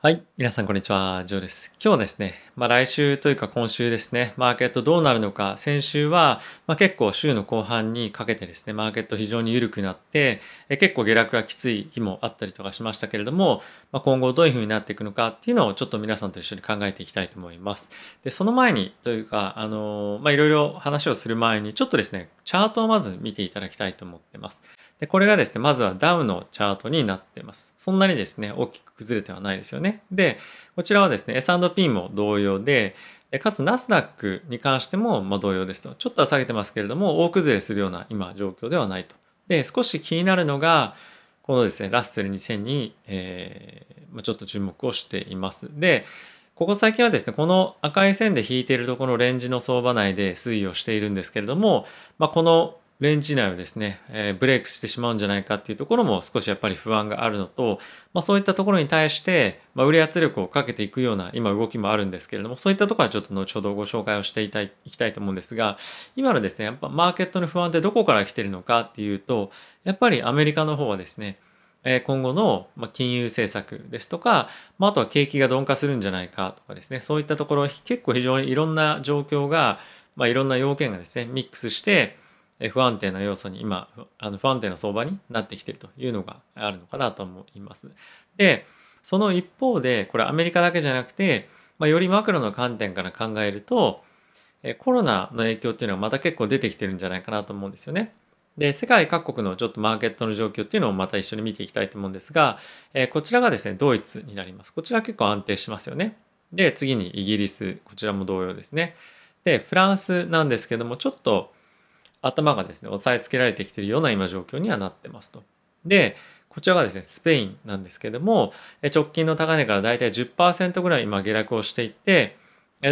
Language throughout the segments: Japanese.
はい。皆さん、こんにちは。ジョーです。今日はですね、まあ来週というか今週ですね、マーケットどうなるのか、先週は、まあ、結構週の後半にかけてですね、マーケット非常に緩くなって、え結構下落がきつい日もあったりとかしましたけれども、まあ、今後どういうふうになっていくのかっていうのをちょっと皆さんと一緒に考えていきたいと思います。で、その前にというか、あの、まあいろいろ話をする前に、ちょっとですね、チャートをまず見ていただきたいと思ってます。で、これがですね、まずはダウのチャートになっています。そんなにですね、大きく崩れてはないですよね。で、こちらはですね、S&P も同様で、かつナスダックに関してもま同様ですと。ちょっとは下げてますけれども、大崩れするような今状況ではないと。で、少し気になるのが、このですね、ラッセル2000に、えー、ちょっと注目をしています。で、ここ最近はですね、この赤い線で引いているところレンジの相場内で推移をしているんですけれども、まあ、このレンジ内をですね、えー、ブレイクしてしまうんじゃないかっていうところも少しやっぱり不安があるのと、まあ、そういったところに対して、まあ、売り圧力をかけていくような今動きもあるんですけれども、そういったところはちょっと後ほどご紹介をしていたいいきたいと思うんですが、今のですね、やっぱマーケットの不安ってどこから来てるのかっていうと、やっぱりアメリカの方はですね、今後の金融政策ですとか、まあとは景気が鈍化するんじゃないかとかですね、そういったところ結構非常にいろんな状況が、まあ、いろんな要件がですね、ミックスして、不安定な要素に今あの不安定な相場になってきているというのがあるのかなと思います。でその一方でこれアメリカだけじゃなくて、まあ、よりマクロの観点から考えるとコロナの影響っていうのはまた結構出てきてるんじゃないかなと思うんですよね。で世界各国のちょっとマーケットの状況っていうのをまた一緒に見ていきたいと思うんですが、えこちらがですねドイツになります。こちら結構安定しますよね。で次にイギリスこちらも同様ですね。でフランスなんですけどもちょっと頭がですね押さえつけられてきているような今状況にはなってますと。でこちらがですねスペインなんですけども直近の高値からだいたい10%ぐらい今下落をしていって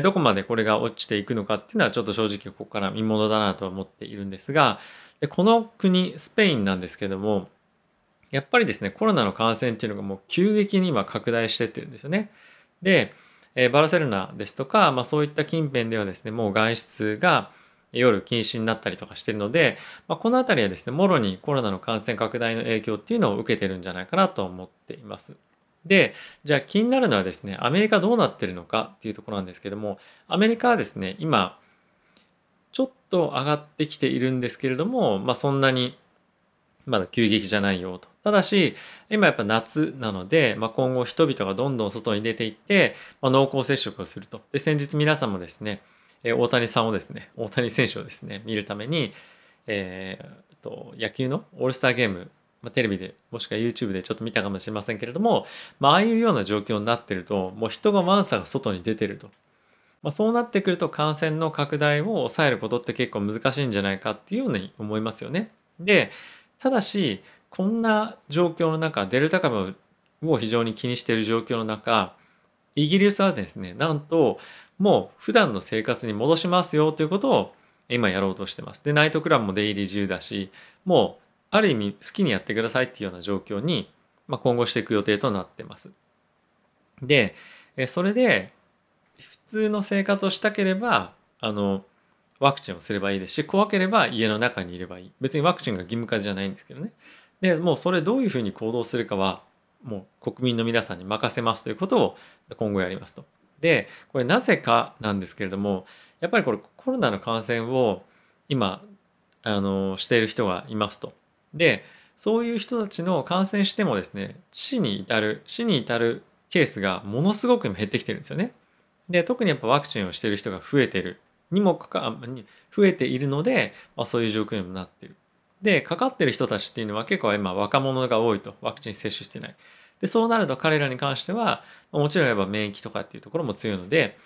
どこまでこれが落ちていくのかっていうのはちょっと正直ここから見ものだなとは思っているんですがでこの国スペインなんですけどもやっぱりですねコロナの感染っていうのがもう急激に今拡大してってるんですよね。でバルセロナですとか、まあ、そういった近辺ではですねもう外出が夜禁止になったりとかしてるので、まあ、この辺りはですねもろにコロナの感染拡大の影響っていうのを受けてるんじゃないかなと思っています。でじゃあ気になるのはですねアメリカどうなってるのかっていうところなんですけどもアメリカはですね今ちょっと上がってきているんですけれども、まあ、そんなにまだ急激じゃないよと。ただし、今やっぱ夏なので、まあ、今後人々がどんどん外に出ていって、まあ、濃厚接触をすると。で、先日皆さんもですね、え大谷さんをですね、大谷選手をですね、見るために、えー、と野球のオールスターゲーム、まあ、テレビでもしくは YouTube でちょっと見たかもしれませんけれども、まあ、ああいうような状況になってるともう人がワンサが外に出てると、まあ、そうなってくると感染の拡大を抑えることって結構難しいんじゃないかっていうように思いますよね。でただしこんな状況の中デルタ株を非常に気にしている状況の中イギリスはですねなんともう普段の生活に戻しますよということを今やろうとしてます。で、ナイトクラブも出入り自由だし、もうある意味好きにやってくださいっていうような状況に、まあ、今後していく予定となってます。で、それで普通の生活をしたければ、あの、ワクチンをすればいいですし、怖ければ家の中にいればいい。別にワクチンが義務化じゃないんですけどね。で、もうそれどういうふうに行動するかは、もう国民の皆さんに任せますということを今後やりますと。でこれなぜかなんですけれどもやっぱりこれコロナの感染を今あのしている人がいますと。でそういう人たちの感染してもですね死に至る死に至るケースがものすごく減ってきてるんですよね。で特にやっぱワクチンをしてる人が増えてるにもかか増えているので、まあ、そういう状況にもなってる。でかかってる人たちっていうのは結構今若者が多いとワクチン接種してない。でそうなると彼らに関してはもちろんやっぱ免疫とかっていうところも強いので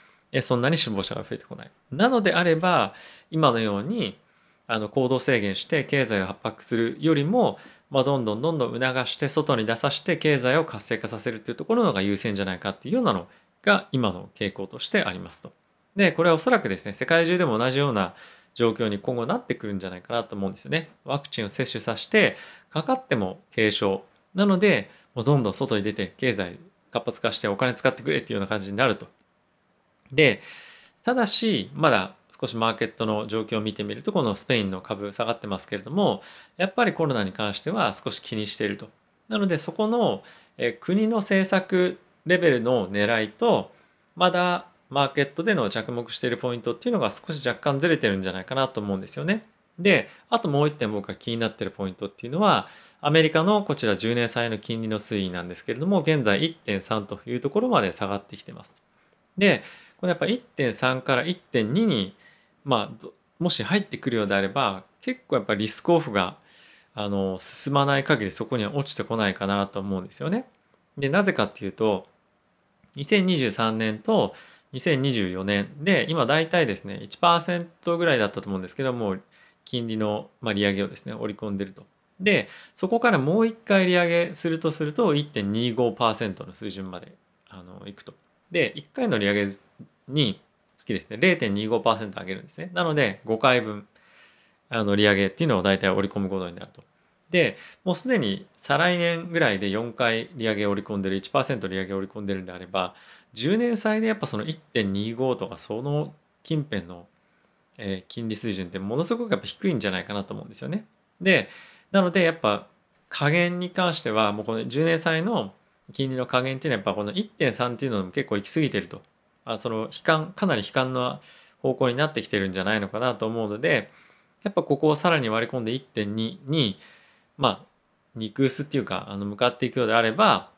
そんなに死亡者が増えてこない。なのであれば今のようにあの行動制限して経済を圧迫するよりも、まあ、どんどんどんどん促して外に出させて経済を活性化させるっていうところのが優先じゃないかっていうようなのが今の傾向としてありますと。でこれはおそらくですね世界中でも同じような状況に今後なってくるんじゃないかなと思うんですよね。ワクチンを接種させてかかっても軽症なのでもうどんどん外に出て経済活発化してお金使ってくれっていうような感じになると。で、ただし、まだ少しマーケットの状況を見てみると、このスペインの株下がってますけれども、やっぱりコロナに関しては少し気にしていると。なので、そこのえ国の政策レベルの狙いとまだマーケットでの着目しているポイントっていうのが少し若干ずれてるんじゃないかなと思うんですよね。で、あともう一点僕が気になってるポイントっていうのは、アメリカのこちら10年債の金利の推移なんですけれども、現在1.3というところまで下がってきてます。で、これやっぱ1.3から1.2に、まあ、もし入ってくるようであれば、結構やっぱリスクオフがあの進まない限りそこには落ちてこないかなと思うんですよね。で、なぜかっていうと、2023年と2024年で今大体ですね1%ぐらいだったと思うんですけども金利の利上げをですね織り込んでると。でそこからもう一回利上げするとすると1.25%の水準まであのいくと。で1回の利上げにつきですね0.25%上げるんですね。なので5回分あの利上げっていうのを大体織り込むことになると。でもうすでに再来年ぐらいで4回利上げを織り込んでる1%利上げを織り込んでるんであれば10年債でやっぱその1.25とかその近辺の、え金利水準ってものすごくやっぱ低いんじゃないかなと思うんですよね。でなのでやっぱ加減に関してはもうこの10年債の金利の加減っていうのはやっぱこの1.3っていうのも結構行き過ぎてるとあその悲観かなり悲観な方向になってきてるんじゃないのかなと思うのでやっぱここをさらに割り込んで1.2にまあ肉薄っていうかあの向かっていくようであれば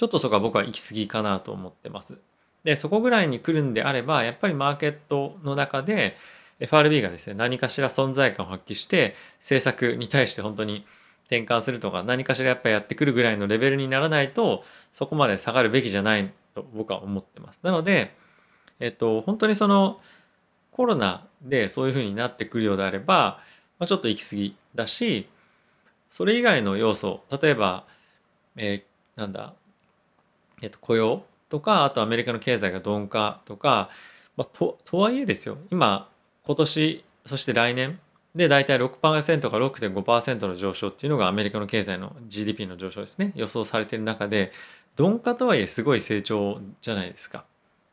ちょっとそこは僕は行き過ぎかなと思ってます。で、そこぐらいに来るんであれば、やっぱりマーケットの中で FRB がですね、何かしら存在感を発揮して、政策に対して本当に転換するとか、何かしらやっぱやってくるぐらいのレベルにならないと、そこまで下がるべきじゃないと僕は思ってます。なので、えっと、本当にそのコロナでそういうふうになってくるようであれば、まあ、ちょっと行き過ぎだし、それ以外の要素、例えば、えー、なんだ、えっと、雇用とかあとアメリカの経済が鈍化とか、まあ、ととはいえですよ。今今年そして来年で大体6%か6.5%の上昇っていうのがアメリカの経済の GDP の上昇ですね。予想されてる中で鈍化とはいえすごい成長じゃないですか。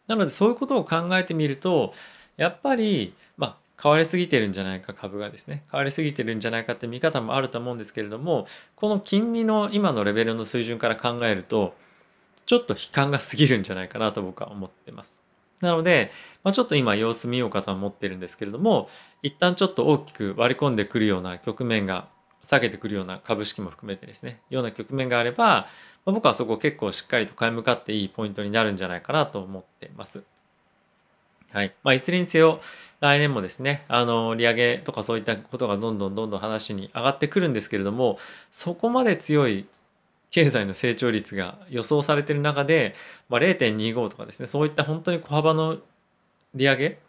なのでそういうことを考えてみるとやっぱりまあ変わりすぎてるんじゃないか株がですね。変わりすぎてるんじゃないかって見方もあると思うんですけれどもこの金利の今のレベルの水準から考えるとちょっと悲観が過ぎるんじゃないかなと僕は思ってます。なので、まあ、ちょっと今様子見ようかとは思ってるんですけれども、一旦ちょっと大きく割り込んでくるような局面が、下げてくるような株式も含めてですね、ような局面があれば、まあ、僕はそこ結構しっかりと買い向かっていいポイントになるんじゃないかなと思ってます。はい。まあ、いずれにせよ、来年もですね、あの、利上げとかそういったことがどんどんどんどん話に上がってくるんですけれども、そこまで強い経済の成長率が予想されてる中で、まあ、0.25とかですねそういった本当に小幅の利上げ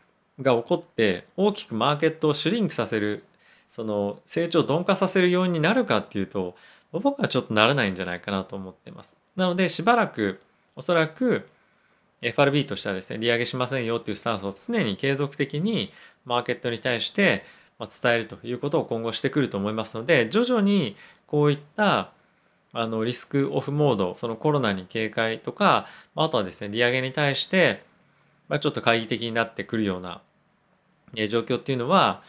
が起こって大きくマーケットをシュリンクさせるその成長を鈍化させるようになるかっていうと僕はちょっとならないんじゃないかなと思ってます。なのでしばらくおそらく FRB としてはですね利上げしませんよっていうスタンスを常に継続的にマーケットに対して伝えるということを今後してくると思いますので徐々にこういったあのリスクオフモードそのコロナに警戒とかあとはですね利上げに対して、まあ、ちょっと懐疑的になってくるような状況っていうのは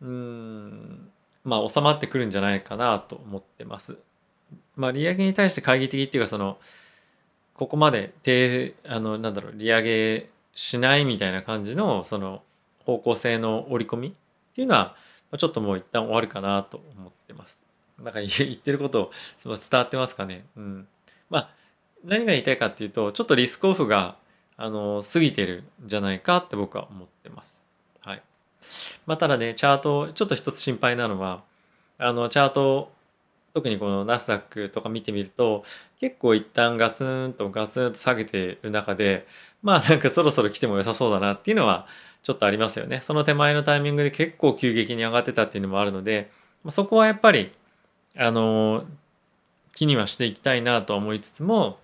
うんまあ収まってくるんじゃないかなと思ってます。まあ、利上げに対して懐疑的っていうかそのここまで低あのなんだろう利上げしないみたいな感じのその方向性の織り込みっていうのはちょっともう一旦終わるかなと思ってます。なんか言ってること伝わってますかね？うん。まあ、何が言いたいかっていうと、ちょっとリスクオフが、あの、過ぎてるんじゃないかって僕は思ってます。はい。まあ、ただね、チャート、ちょっと一つ心配なのは、あの、チャート、特にこのナスダックとか見てみると、結構一旦ガツンとガツンと下げてる中で、まあなんかそろそろ来ても良さそうだなっていうのはちょっとありますよね。その手前のタイミングで結構急激に上がってたっていうのもあるので、そこはやっぱりあの気にはしていきたいなと思いつつも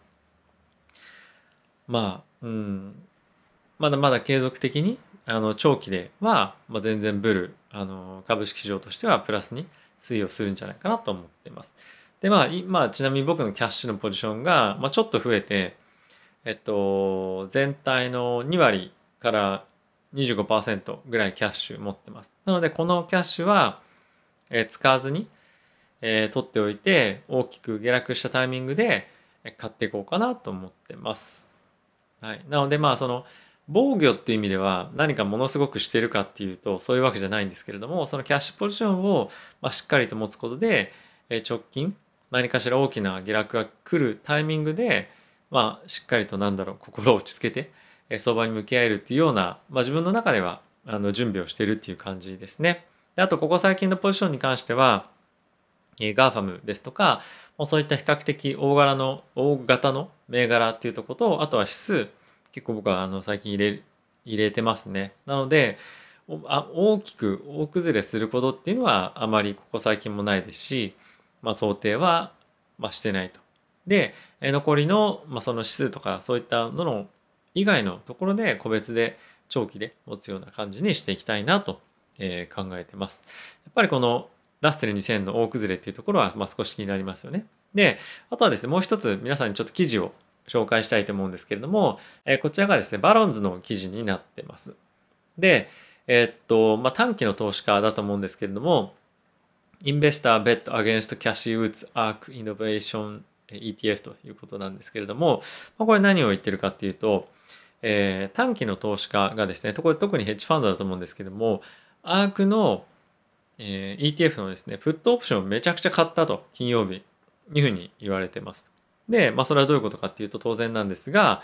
まあうんまだまだ継続的にあの長期では、まあ、全然ブルあの株式市場としてはプラスに推移をするんじゃないかなと思っています。でまあ今ちなみに僕のキャッシュのポジションが、まあ、ちょっと増えてえっと全体の2割から25%ぐらいキャッシュ持ってます。なのでこのキャッシュは、え使わずにえー、取っておいて大きく下落したタイミングで、買っていこうかなと思ってます。はい、なのでまあその防御っていう意味では何かものすごくしてるかっていうとそういうわけじゃないんですけれどもそのキャッシュポジションをましっかりと持つことで直近何かしら大きな下落が来るタイミングでまあしっかりとなんだろう心を落ち着けて相場に向き合えるっていうような、まあ、自分の中ではあの準備をしてるっていう感じですね。であとここ最近のポジションに関しては GAFAM ですとかそういった比較的大柄の大型の銘柄っていうとことあとは指数結構僕はあの最近入れ入れてますね。なのであ大きく大崩れすることっていうのはあまりここ最近もないですし、まあ、想定は、まあ、してないと。で残りの、まあ、その指数とかそういったのの以外のところで個別で長期で持つような感じにしていきたいなと、えー、考えてます。やっぱりこのラッセル2000の大崩れっていうところは、まあ、少し気になりますよね。で、あとはですね、もう一つ皆さんにちょっと記事を紹介したいと思うんですけれども、えー、こちらがですね、バロンズの記事になってます。で、えー、っと、まあ、短期の投資家だと思うんですけれども、インベスターベッドアゲンストキャッシュウッズアークイノベーション ETF ということなんですけれども、まあ、これ何を言ってるかっていうと、えー、短期の投資家がですね、特にヘッジファンドだと思うんですけれども、アークの、えー、ETF のですね、プットオプションをめちゃくちゃ買ったと、金曜日、いうふうに言われてます。で、まあ、それはどういうことかっていうと当然なんですが、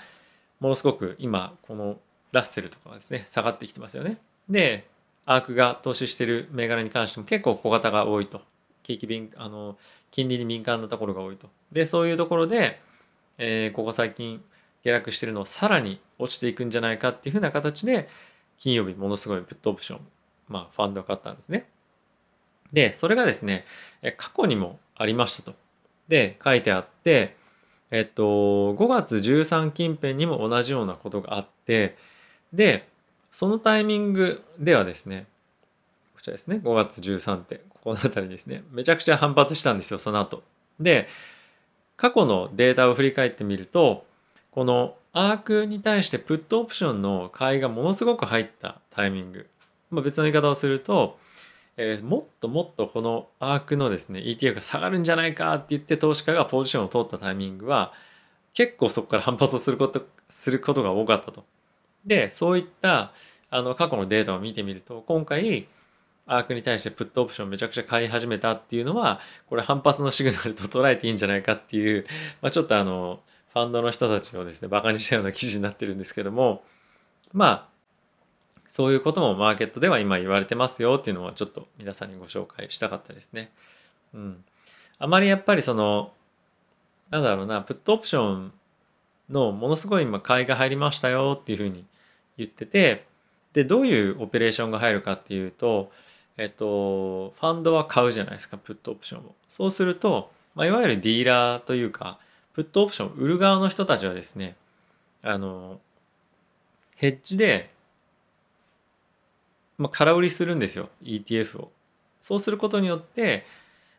ものすごく今、このラッセルとかがですね、下がってきてますよね。で、アークが投資してる銘柄に関しても結構小型が多いと。景気敏あの金利に敏感なところが多いと。で、そういうところで、えー、ここ最近下落してるのをさらに落ちていくんじゃないかっていうふうな形で、金曜日ものすごいプットオプション、まあ、ファンドを買ったんですね。で、それがですね、過去にもありましたと。で、書いてあって、えっと、5月13近辺にも同じようなことがあって、で、そのタイミングではですね、こちらですね、5月13って、ここの辺りですね、めちゃくちゃ反発したんですよ、その後。で、過去のデータを振り返ってみると、このアークに対してプットオプションの買いがものすごく入ったタイミング。まあ、別の言い方をすると、えー、もっともっとこのアークのですね ETF が下がるんじゃないかって言って投資家がポジションを取ったタイミングは結構そこから反発をすることすることが多かったと。でそういったあの過去のデータを見てみると今回アークに対してプットオプションめちゃくちゃ買い始めたっていうのはこれ反発のシグナルと捉えていいんじゃないかっていう、まあ、ちょっとあのファンドの人たちをですねバカにしたような記事になってるんですけどもまあそういうこともマーケットでは今言われてますよっていうのはちょっと皆さんにご紹介したかったですね。うん。あまりやっぱりその、なんだろうな、プットオプションのものすごい今買いが入りましたよっていうふうに言ってて、で、どういうオペレーションが入るかっていうと、えっと、ファンドは買うじゃないですか、プットオプションを。そうすると、まあ、いわゆるディーラーというか、プットオプションを売る側の人たちはですね、あの、ヘッジでまあ、空売りするんですよ ETF を。そうすることによって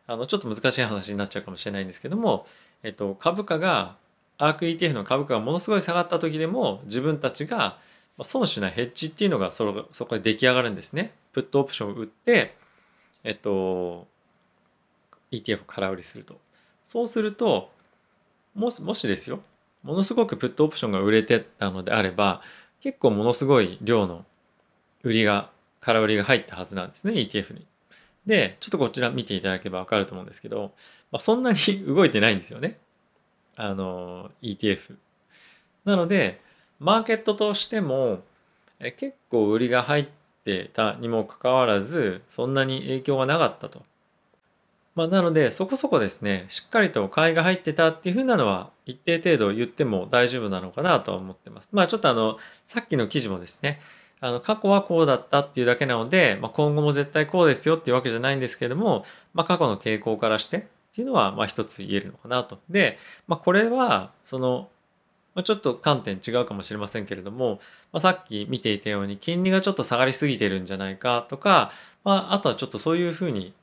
あのちょっと難しい話になっちゃうかもしれないんですけども、えっと、株価がアーク ETF の株価がものすごい下がった時でも自分たちが損しないヘッジっていうのがそそこで出来上がるんですね。プットオプションを売って、えっと、ETF を空売りすると。そうするともしもしですよものすごくプットオプションが売れてたのであれば結構ものすごい量の売りが空売りが入ったはずなんですね ETF に。でちょっとこちら見ていただければ分かると思うんですけど、まあ、そんなに動いてないんですよねあの ETF。なのでマーケットとしてもえ結構売りが入ってたにもかかわらずそんなに影響がなかったと。まあ、なのでそこそこですねしっかりと買いが入ってたっていうふうなのは一定程度言っても大丈夫なのかなとは思ってます。まあちょっとあのさっきの記事もですねあの過去はこうだったっていうだけなので、まあ、今後も絶対こうですよっていうわけじゃないんですけども、まあ、過去の傾向からしてっていうのはまあ一つ言えるのかなと。で、まあ、これはその、ま、ちょっと観点違うかもしれませんけれども、まあ、さっき見ていたように金利がちょっと下がりすぎてるんじゃないかとか、まあ、あとはちょっとそういうふうに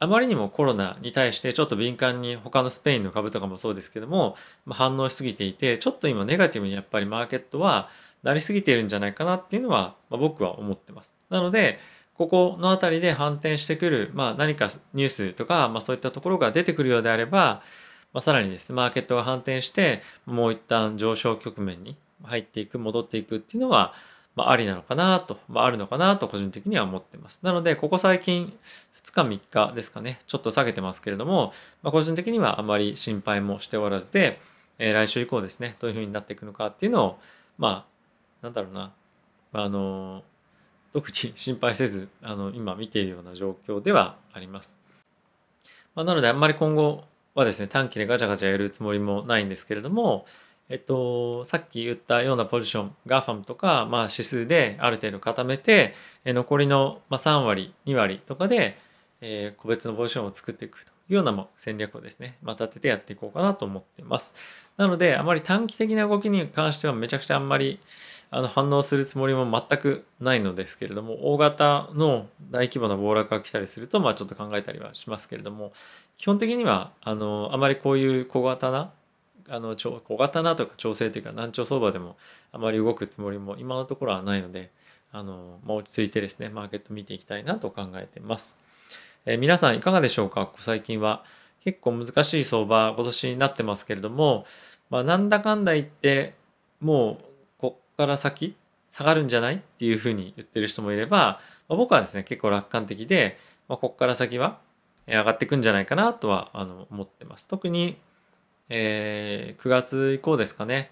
あまりにもコロナに対してちょっと敏感に他のスペインの株とかもそうですけども、まあ、反応しすぎていてちょっと今ネガティブにやっぱりマーケットはなりすぎているんじゃないかなっていうのは、まあ、僕は思ってます。なので、ここの辺りで反転してくる、まあ、何かニュースとか、まあ、そういったところが出てくるようであれば、まあ、さらにですねマーケットが反転してもう一旦上昇局面に入っていく戻っていくっていうのは、まあ、ありなのかなと、まあ、あるのかなと個人的には思ってますなのでここ最近2日3日ですかねちょっと下げてますけれども、まあ、個人的にはあまり心配もしておらずで、えー、来週以降ですねどういうふうになっていくのかっていうのをまあなんだろうなあの特に心配せずあの今見ているような状況ではあります。まあ、なのであんまり今後はですね短期でガチャガチャやるつもりもないんですけれども、えっと、さっき言ったようなポジション GAFAM とか、まあ、指数である程度固めて残りの3割2割とかで、えー、個別のポジションを作っていくというような戦略をですね、まあ、立ててやっていこうかなと思っています。なのであまり短期的な動きに関してはめちゃくちゃあんまりあの反応するつもりも全くないのですけれども大型の大規模な暴落が来たりするとまあちょっと考えたりはしますけれども基本的にはあのあまりこういう小型なあの小型なとか調整というか難聴相場でもあまり動くつもりも今のところはないのであの、まあ、落ち着いてですねマーケット見ていきたいなと考えています、えー、皆さんいかがでしょうか？最近は。結構難しい相場今年になってますけれども、まあ、なんだかんだ言ってもうから先下がるんじゃないっていうふうに言ってる人もいれば、まあ、僕はですね結構楽観的で、まあ、ここから先は上がっていくんじゃないかなとはあの思ってます。特に、えー、9月以降ですかね。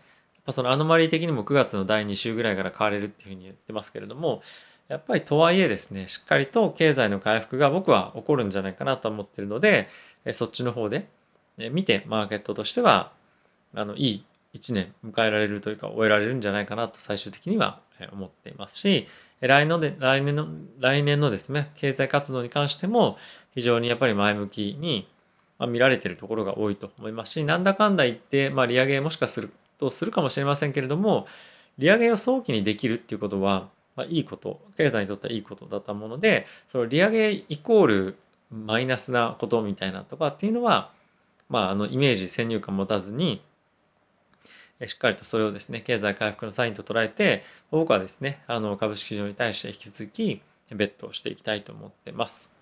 そのアノマリー的にも9月の第2週ぐらいから買われるっていうふうに言ってますけれどもやっぱりとはいえですねしっかりと経済の回復が僕は起こるんじゃないかなと思ってるのでそっちの方で見てマーケットとしてはあのいい1年迎えられるというか終えられるんじゃないかなと最終的には思っていますし来年で来年の来年のですね経済活動に関しても非常にやっぱり前向きに見られているところが多いと思いますしなんだかんだ言って、まあ、利上げもしかするとするかもしれませんけれども利上げを早期にできるっていうことは、まあ、いいこと経済にとってはいいことだったものでその利上げイコールマイナスなことみたいなとかっていうのは、まあ、あのイメージ先入観持たずにしっかりとそれをですね、経済回復のサインと捉えて、僕はですね、あの株式市場に対して引き続き、ベットをしていきたいと思ってます。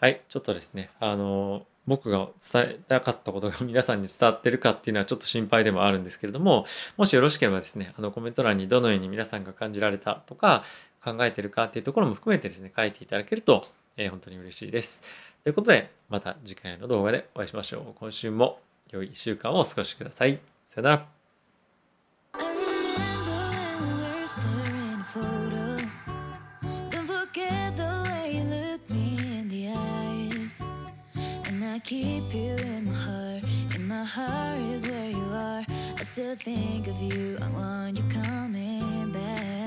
はい、ちょっとですね、あの、僕が伝えたかったことが 皆さんに伝わってるかっていうのはちょっと心配でもあるんですけれども、もしよろしければですね、あのコメント欄にどのように皆さんが感じられたとか、考えてるかっていうところも含めてですね、書いていただけると、えー、本当に嬉しいです。ということで、また次回の動画でお会いしましょう。今週も良い1週間をお過ごしください。さよなら。keep you in my heart. In my heart is where you are. I still think of you. I want you coming back.